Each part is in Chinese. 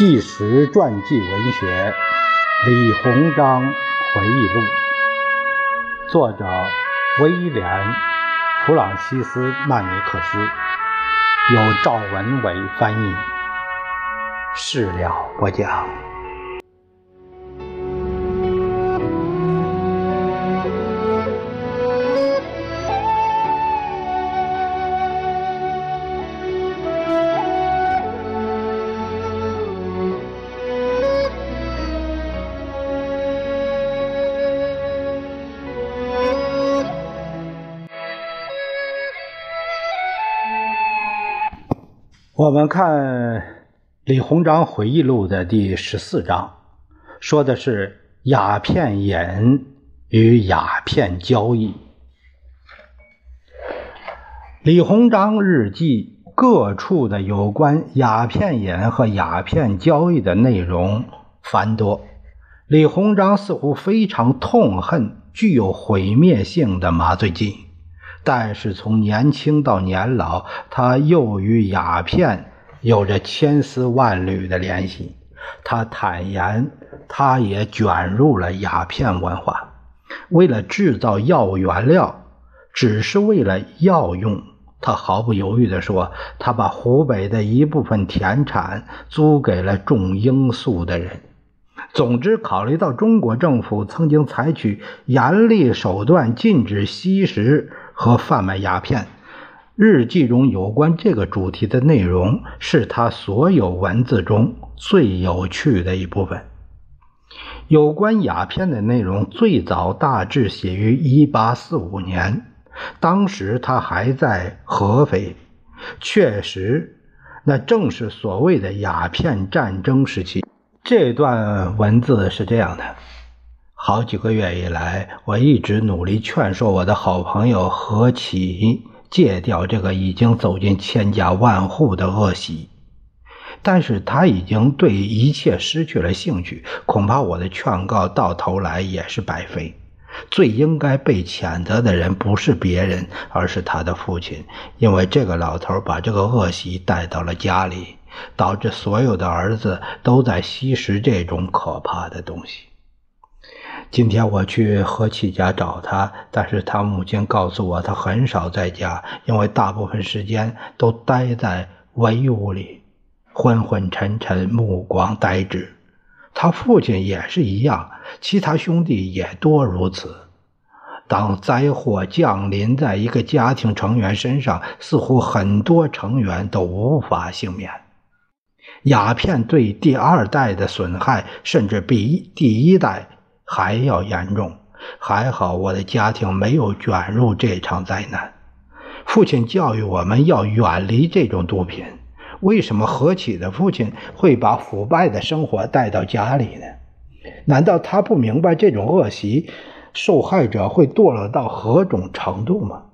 纪实传记文学《李鸿章回忆录》，作者威廉·弗朗西斯·曼尼克斯，由赵文伟翻译，事了不讲。我们看李鸿章回忆录的第十四章，说的是鸦片瘾与鸦片交易。李鸿章日记各处的有关鸦片瘾和鸦片交易的内容繁多。李鸿章似乎非常痛恨具有毁灭性的麻醉剂。但是从年轻到年老，他又与鸦片有着千丝万缕的联系。他坦言，他也卷入了鸦片文化。为了制造药原料，只是为了药用，他毫不犹豫地说：“他把湖北的一部分田产租给了种罂粟的人。”总之，考虑到中国政府曾经采取严厉手段禁止吸食。和贩卖鸦片，日记中有关这个主题的内容是他所有文字中最有趣的一部分。有关鸦片的内容最早大致写于1845年，当时他还在合肥。确实，那正是所谓的鸦片战争时期。这段文字是这样的。好几个月以来，我一直努力劝说我的好朋友何启戒掉这个已经走进千家万户的恶习，但是他已经对一切失去了兴趣。恐怕我的劝告到头来也是白费。最应该被谴责的人不是别人，而是他的父亲，因为这个老头把这个恶习带到了家里，导致所有的儿子都在吸食这种可怕的东西。今天我去何启家找他，但是他母亲告诉我，他很少在家，因为大部分时间都待在围屋里，昏昏沉沉，目光呆滞。他父亲也是一样，其他兄弟也多如此。当灾祸降临在一个家庭成员身上，似乎很多成员都无法幸免。鸦片对第二代的损害，甚至比第一代。还要严重，还好我的家庭没有卷入这场灾难。父亲教育我们要远离这种毒品。为什么何启的父亲会把腐败的生活带到家里呢？难道他不明白这种恶习，受害者会堕落到何种程度吗？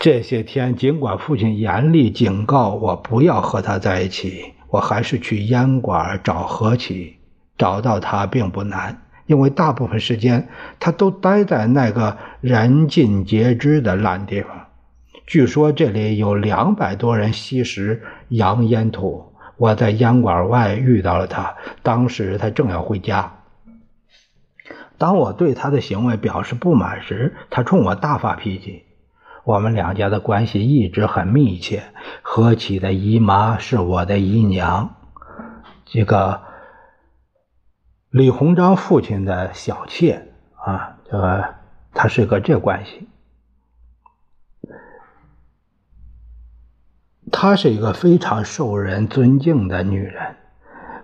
这些天，尽管父亲严厉警告我不要和他在一起，我还是去烟馆找何启。找到他并不难，因为大部分时间他都待在那个人尽皆知的烂地方。据说这里有两百多人吸食洋烟土。我在烟馆外遇到了他，当时他正要回家。当我对他的行为表示不满时，他冲我大发脾气。我们两家的关系一直很密切，何启的姨妈是我的姨娘，这个。李鸿章父亲的小妾啊，这个她是个这关系。她是一个非常受人尊敬的女人。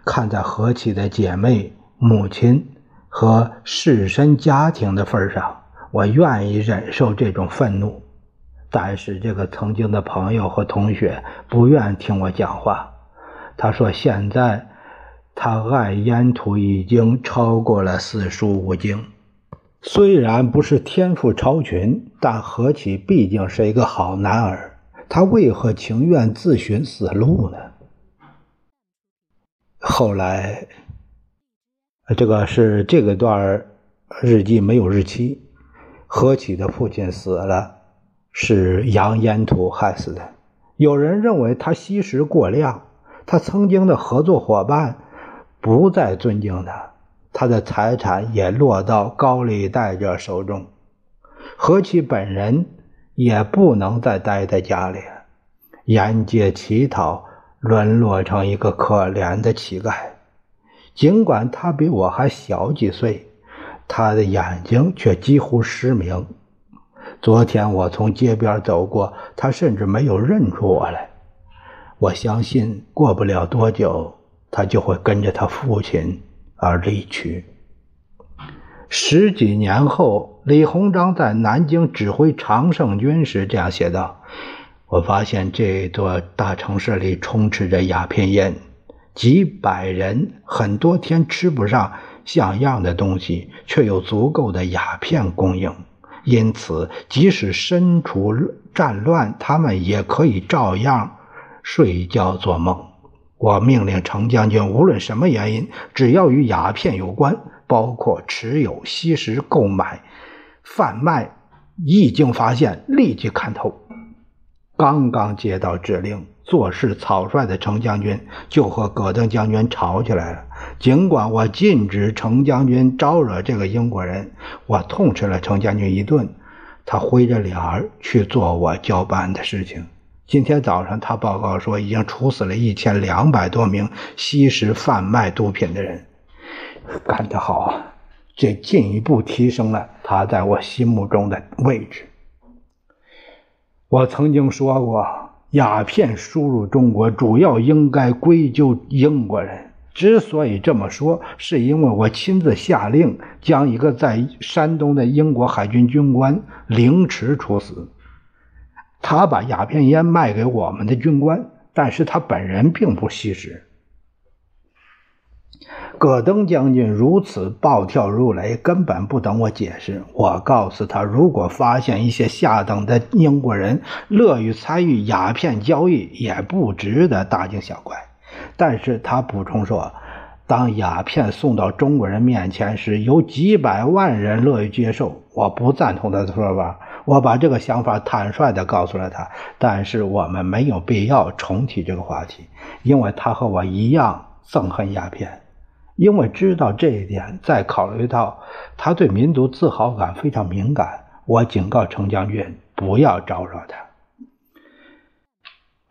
看在何启的姐妹、母亲和士绅家庭的份上，我愿意忍受这种愤怒。但是这个曾经的朋友和同学不愿听我讲话。他说：“现在。”他爱烟土已经超过了四书五经，虽然不是天赋超群，但何启毕竟是一个好男儿，他为何情愿自寻死路呢？后来，这个是这个段日记没有日期，何启的父亲死了，是杨烟土害死的。有人认为他吸食过量。他曾经的合作伙伴不再尊敬他，他的财产也落到高利贷者手中，何其本人也不能再待在家里，沿街乞讨，沦落成一个可怜的乞丐。尽管他比我还小几岁，他的眼睛却几乎失明。昨天我从街边走过，他甚至没有认出我来。我相信过不了多久，他就会跟着他父亲而离去。十几年后，李鸿章在南京指挥常胜军时这样写道：“我发现这座大城市里充斥着鸦片烟，几百人很多天吃不上像样的东西，却有足够的鸦片供应。”因此，即使身处战乱，他们也可以照样睡觉做梦。我命令程将军，无论什么原因，只要与鸦片有关，包括持有、吸食、购买、贩卖，一经发现，立即砍头。刚刚接到指令。做事草率的程将军就和葛登将军吵起来了。尽管我禁止程将军招惹这个英国人，我痛斥了程将军一顿。他灰着脸儿去做我交办的事情。今天早上，他报告说已经处死了一千两百多名吸食、贩卖毒品的人。干得好啊！这进一步提升了他在我心目中的位置。我曾经说过。鸦片输入中国，主要应该归咎英国人。之所以这么说，是因为我亲自下令将一个在山东的英国海军军官凌迟处死。他把鸦片烟卖给我们的军官，但是他本人并不吸食。葛登将军如此暴跳如雷，根本不等我解释。我告诉他，如果发现一些下等的英国人乐于参与鸦片交易，也不值得大惊小怪。但是他补充说，当鸦片送到中国人面前时，有几百万人乐于接受。我不赞同他的说法，我把这个想法坦率地告诉了他。但是我们没有必要重提这个话题，因为他和我一样憎恨鸦片。因为知道这一点，再考虑到他对民族自豪感非常敏感，我警告程将军不要招惹他。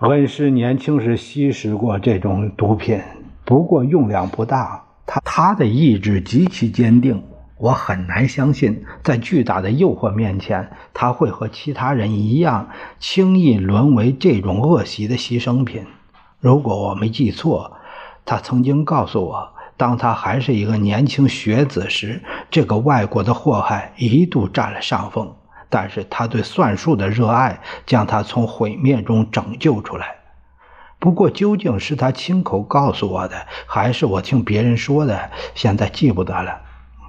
温师年轻时吸食过这种毒品，不过用量不大。他他的意志极其坚定，我很难相信，在巨大的诱惑面前，他会和其他人一样轻易沦为这种恶习的牺牲品。如果我没记错，他曾经告诉我。当他还是一个年轻学子时，这个外国的祸害一度占了上风。但是他对算术的热爱将他从毁灭中拯救出来。不过，究竟是他亲口告诉我的，还是我听别人说的，现在记不得了。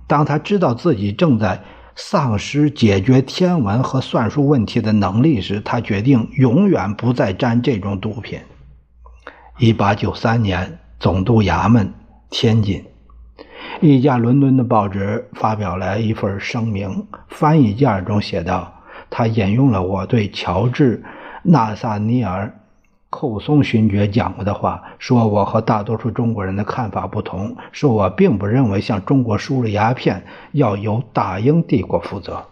当他知道自己正在丧失解决天文和算术问题的能力时，他决定永远不再沾这种毒品。一八九三年，总督衙门。天津一家伦敦的报纸发表了一份声明，翻译件中写道：“他引用了我对乔治·纳萨尼尔·寇松勋爵讲过的话，说我和大多数中国人的看法不同，说我并不认为向中国输入鸦片要由大英帝国负责。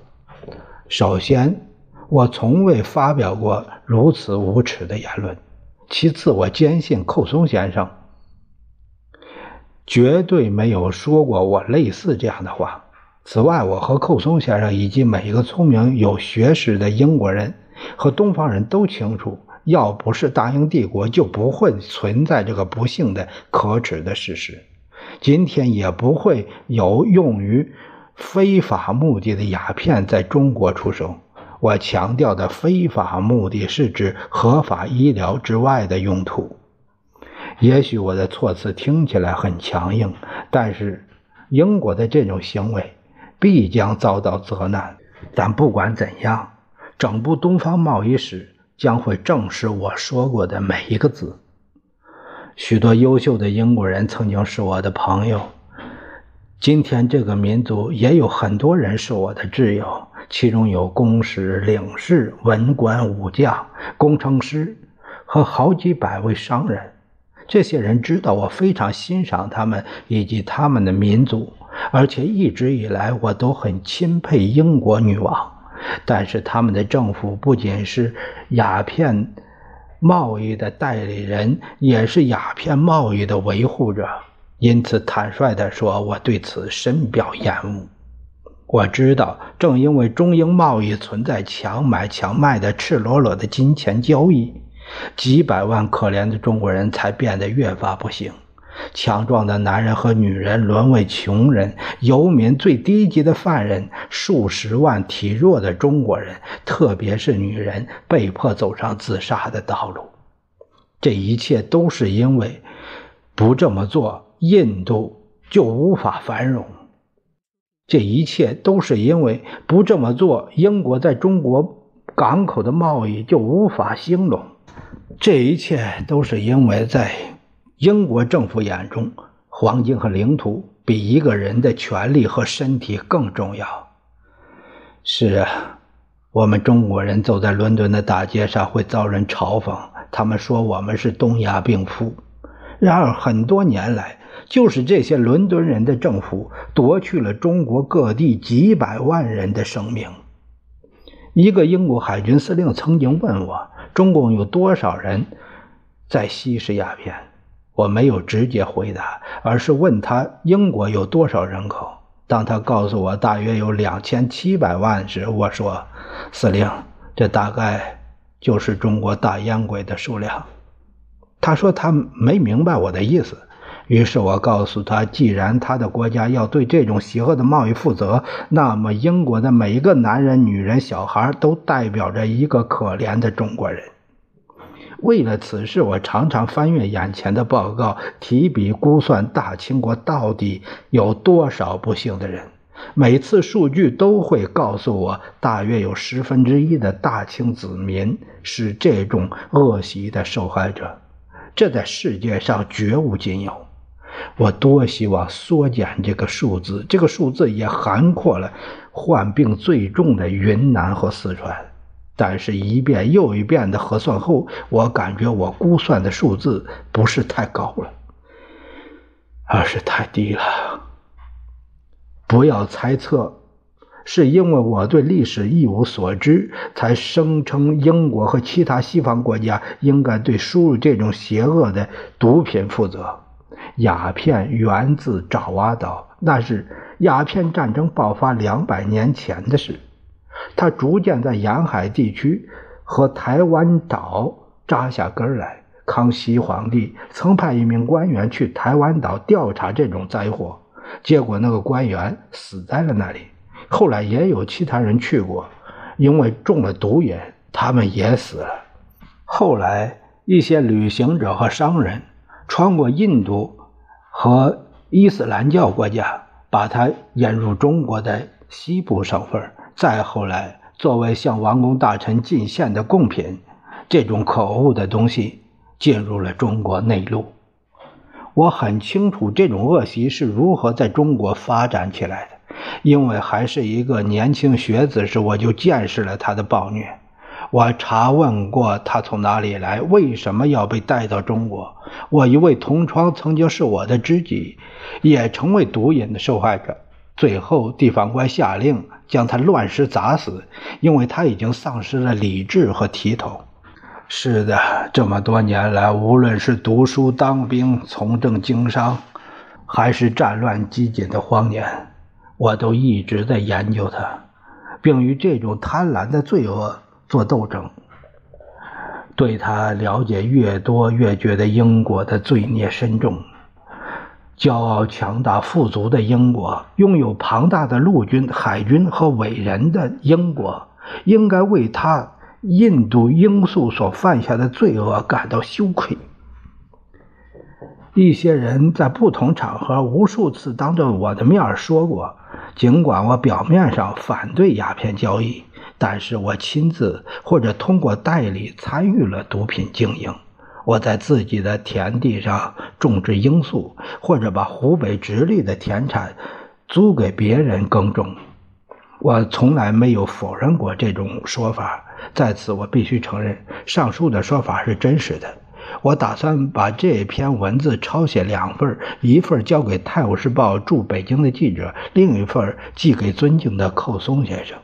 首先，我从未发表过如此无耻的言论；其次，我坚信寇松先生。”绝对没有说过我类似这样的话。此外，我和寇松先生以及每一个聪明有学识的英国人和东方人都清楚，要不是大英帝国，就不会存在这个不幸的、可耻的事实。今天也不会有用于非法目的的鸦片在中国出售。我强调的非法目的是指合法医疗之外的用途。也许我的措辞听起来很强硬，但是英国的这种行为必将遭到责难。但不管怎样，整部东方贸易史将会证实我说过的每一个字。许多优秀的英国人曾经是我的朋友，今天这个民族也有很多人是我的挚友，其中有公使、领事、文官、武将、工程师和好几百位商人。这些人知道我非常欣赏他们以及他们的民族，而且一直以来我都很钦佩英国女王。但是他们的政府不仅是鸦片贸易的代理人，也是鸦片贸易的维护者。因此，坦率地说，我对此深表厌恶。我知道，正因为中英贸易存在强买强卖的赤裸裸的金钱交易，几百万可怜的中国人才变得越发不幸。强壮的男人和女人沦为穷人，游民最低级的犯人，数十万体弱的中国人，特别是女人，被迫走上自杀的道路。这一切都是因为不这么做，印度就无法繁荣。这一切都是因为不这么做，英国在中国港口的贸易就无法兴隆。这一切都是因为在英国政府眼中，黄金和领土比一个人的权利和身体更重要。是啊，我们中国人走在伦敦的大街上会遭人嘲讽，他们说我们是东亚病夫。然而很多年来，就是这些伦敦人的政府夺去了中国各地几百万人的生命。一个英国海军司令曾经问我：“中共有多少人在吸食鸦片？”我没有直接回答，而是问他英国有多少人口。当他告诉我大约有两千七百万时，我说：“司令，这大概就是中国大烟鬼的数量。”他说他没明白我的意思。于是我告诉他，既然他的国家要对这种邪恶的贸易负责，那么英国的每一个男人、女人、小孩都代表着一个可怜的中国人。为了此事，我常常翻阅眼前的报告，提笔估算大清国到底有多少不幸的人。每次数据都会告诉我，大约有十分之一的大清子民是这种恶习的受害者，这在世界上绝无仅有。我多希望缩减这个数字，这个数字也涵括了患病最重的云南和四川。但是，一遍又一遍的核算后，我感觉我估算的数字不是太高了，而是太低了。不要猜测，是因为我对历史一无所知，才声称英国和其他西方国家应该对输入这种邪恶的毒品负责。鸦片源自爪哇岛，那是鸦片战争爆发两百年前的事。它逐渐在沿海地区和台湾岛扎下根来。康熙皇帝曾派一名官员去台湾岛调查这种灾祸，结果那个官员死在了那里。后来也有其他人去过，因为中了毒瘾，他们也死了。后来一些旅行者和商人穿过印度。和伊斯兰教国家把它引入中国的西部省份，再后来作为向王公大臣进献的贡品，这种可恶的东西进入了中国内陆。我很清楚这种恶习是如何在中国发展起来的，因为还是一个年轻学子时，我就见识了他的暴虐。我查问过他从哪里来，为什么要被带到中国。我一位同窗曾经是我的知己，也成为毒瘾的受害者。最后，地方官下令将他乱石砸死，因为他已经丧失了理智和体统。是的，这么多年来，无论是读书、当兵、从政、经商，还是战乱激进的荒年，我都一直在研究他，并与这种贪婪的罪恶。做斗争，对他了解越多，越觉得英国的罪孽深重。骄傲、强大、富足的英国，拥有庞大的陆军、海军和伟人的英国，应该为他印度罂粟所犯下的罪恶感到羞愧。一些人在不同场合无数次当着我的面说过，尽管我表面上反对鸦片交易。但是我亲自或者通过代理参与了毒品经营。我在自己的田地上种植罂粟，或者把湖北直隶的田产租给别人耕种。我从来没有否认过这种说法。在此，我必须承认，上述的说法是真实的。我打算把这篇文字抄写两份，一份交给《泰晤士报》驻北京的记者，另一份寄给尊敬的寇松先生。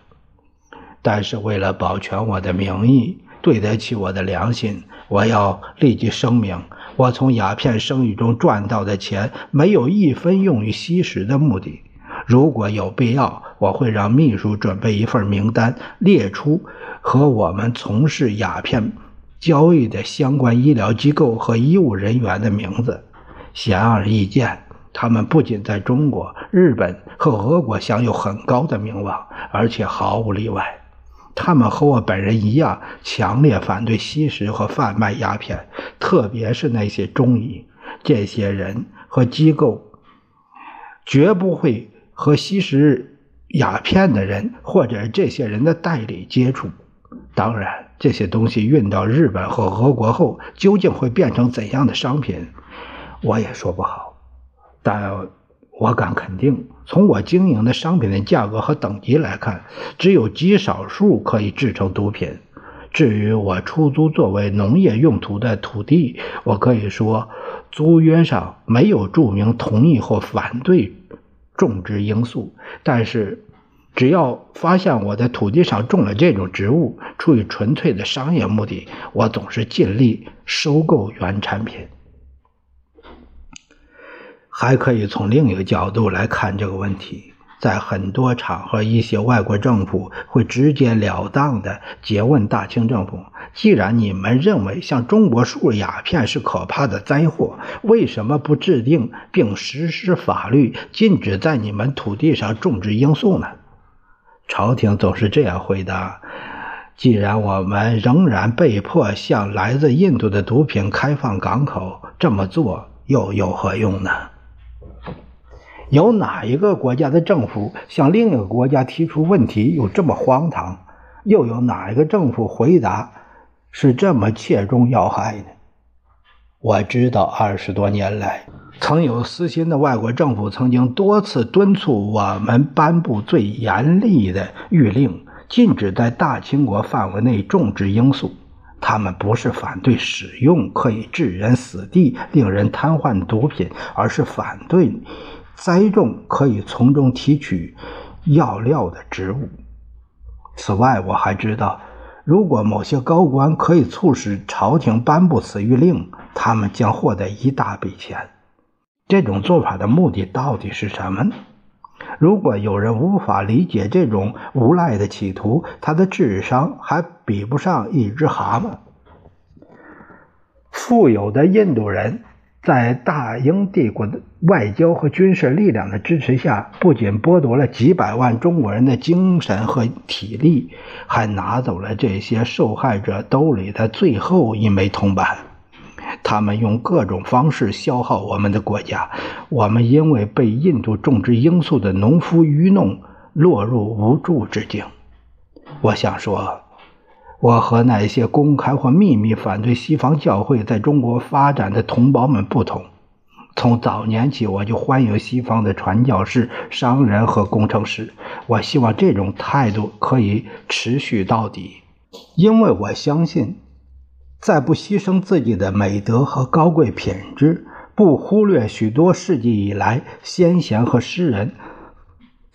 但是为了保全我的名誉，对得起我的良心，我要立即声明：我从鸦片生意中赚到的钱，没有一分用于吸食的目的。如果有必要，我会让秘书准备一份名单，列出和我们从事鸦片交易的相关医疗机构和医务人员的名字。显而易见，他们不仅在中国、日本和俄国享有很高的名望，而且毫无例外。他们和我本人一样，强烈反对吸食和贩卖鸦片，特别是那些中医。这些人和机构绝不会和吸食鸦片的人或者这些人的代理接触。当然，这些东西运到日本和俄国后，究竟会变成怎样的商品，我也说不好。但。我敢肯定，从我经营的商品的价格和等级来看，只有极少数可以制成毒品。至于我出租作为农业用途的土地，我可以说，租约上没有注明同意或反对种植罂粟。但是，只要发现我在土地上种了这种植物，出于纯粹的商业目的，我总是尽力收购原产品。还可以从另一个角度来看这个问题，在很多场合，一些外国政府会直截了当地诘问大清政府：既然你们认为向中国输鸦片是可怕的灾祸，为什么不制定并实施法律，禁止在你们土地上种植罂粟呢？朝廷总是这样回答：既然我们仍然被迫向来自印度的毒品开放港口，这么做又有何用呢？有哪一个国家的政府向另一个国家提出问题有这么荒唐？又有哪一个政府回答是这么切中要害呢？我知道，二十多年来，曾有私心的外国政府曾经多次敦促我们颁布最严厉的谕令，禁止在大清国范围内种植罂粟。他们不是反对使用可以置人死地、令人瘫痪的毒品，而是反对。栽种可以从中提取药料的植物。此外，我还知道，如果某些高官可以促使朝廷颁布此谕令，他们将获得一大笔钱。这种做法的目的到底是什么？如果有人无法理解这种无赖的企图，他的智商还比不上一只蛤蟆。富有的印度人。在大英帝国的外交和军事力量的支持下，不仅剥夺了几百万中国人的精神和体力，还拿走了这些受害者兜里的最后一枚铜板。他们用各种方式消耗我们的国家，我们因为被印度种植罂粟的农夫愚弄，落入无助之境。我想说。我和那些公开或秘密反对西方教会在中国发展的同胞们不同。从早年起，我就欢迎西方的传教士、商人和工程师。我希望这种态度可以持续到底，因为我相信，在不牺牲自己的美德和高贵品质，不忽略许多世纪以来先贤和诗人。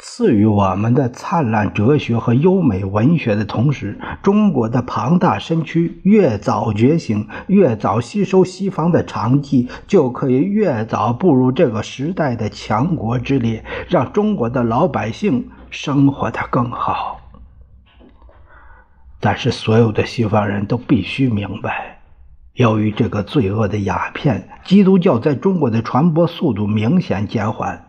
赐予我们的灿烂哲学和优美文学的同时，中国的庞大身躯越早觉醒，越早吸收西方的长技，就可以越早步入这个时代的强国之列，让中国的老百姓生活的更好。但是，所有的西方人都必须明白，由于这个罪恶的鸦片，基督教在中国的传播速度明显减缓。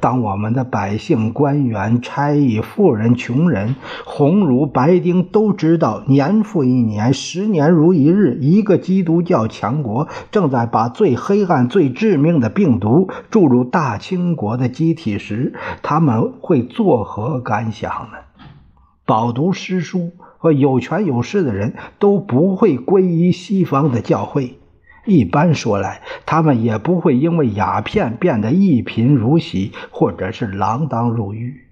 当我们的百姓、官员、差役、富人、穷人、红儒、白丁都知道，年复一年，十年如一日，一个基督教强国正在把最黑暗、最致命的病毒注入大清国的机体时，他们会作何感想呢？饱读诗书和有权有势的人都不会皈依西方的教会。一般说来，他们也不会因为鸦片变得一贫如洗，或者是锒铛入狱。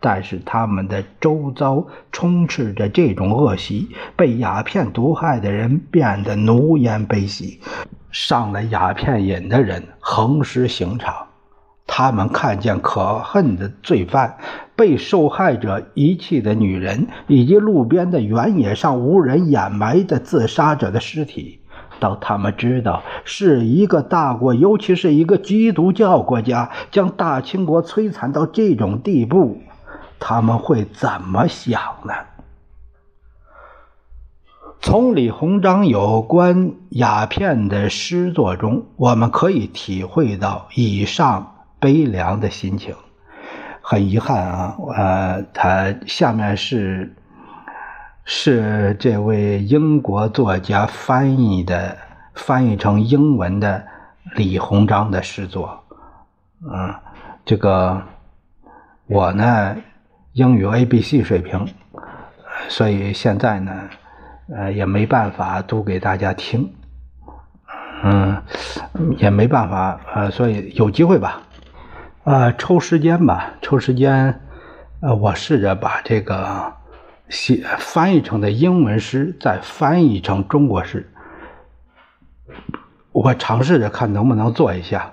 但是他们的周遭充斥着这种恶习，被鸦片毒害的人变得奴颜卑膝，上了鸦片瘾的人横尸刑场。他们看见可恨的罪犯、被受害者遗弃的女人，以及路边的原野上无人掩埋的自杀者的尸体。当他们知道是一个大国，尤其是一个基督教国家，将大清国摧残到这种地步，他们会怎么想呢？从李鸿章有关鸦片的诗作中，我们可以体会到以上悲凉的心情。很遗憾啊，呃，他下面是。是这位英国作家翻译的，翻译成英文的李鸿章的诗作。嗯，这个我呢英语 A B C 水平，所以现在呢，呃也没办法读给大家听。嗯，也没办法，呃，所以有机会吧，呃，抽时间吧，抽时间，呃，我试着把这个。写翻译成的英文诗再翻译成中国诗，我尝试着看能不能做一下，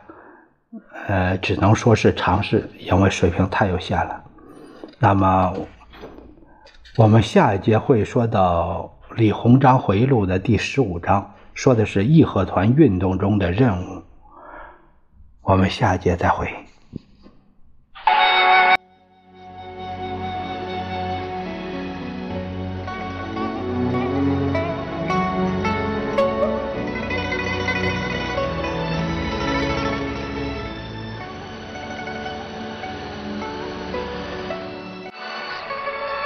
呃，只能说是尝试，因为水平太有限了。那么，我们下一节会说到《李鸿章回忆录》的第十五章，说的是义和团运动中的任务。我们下一节再会。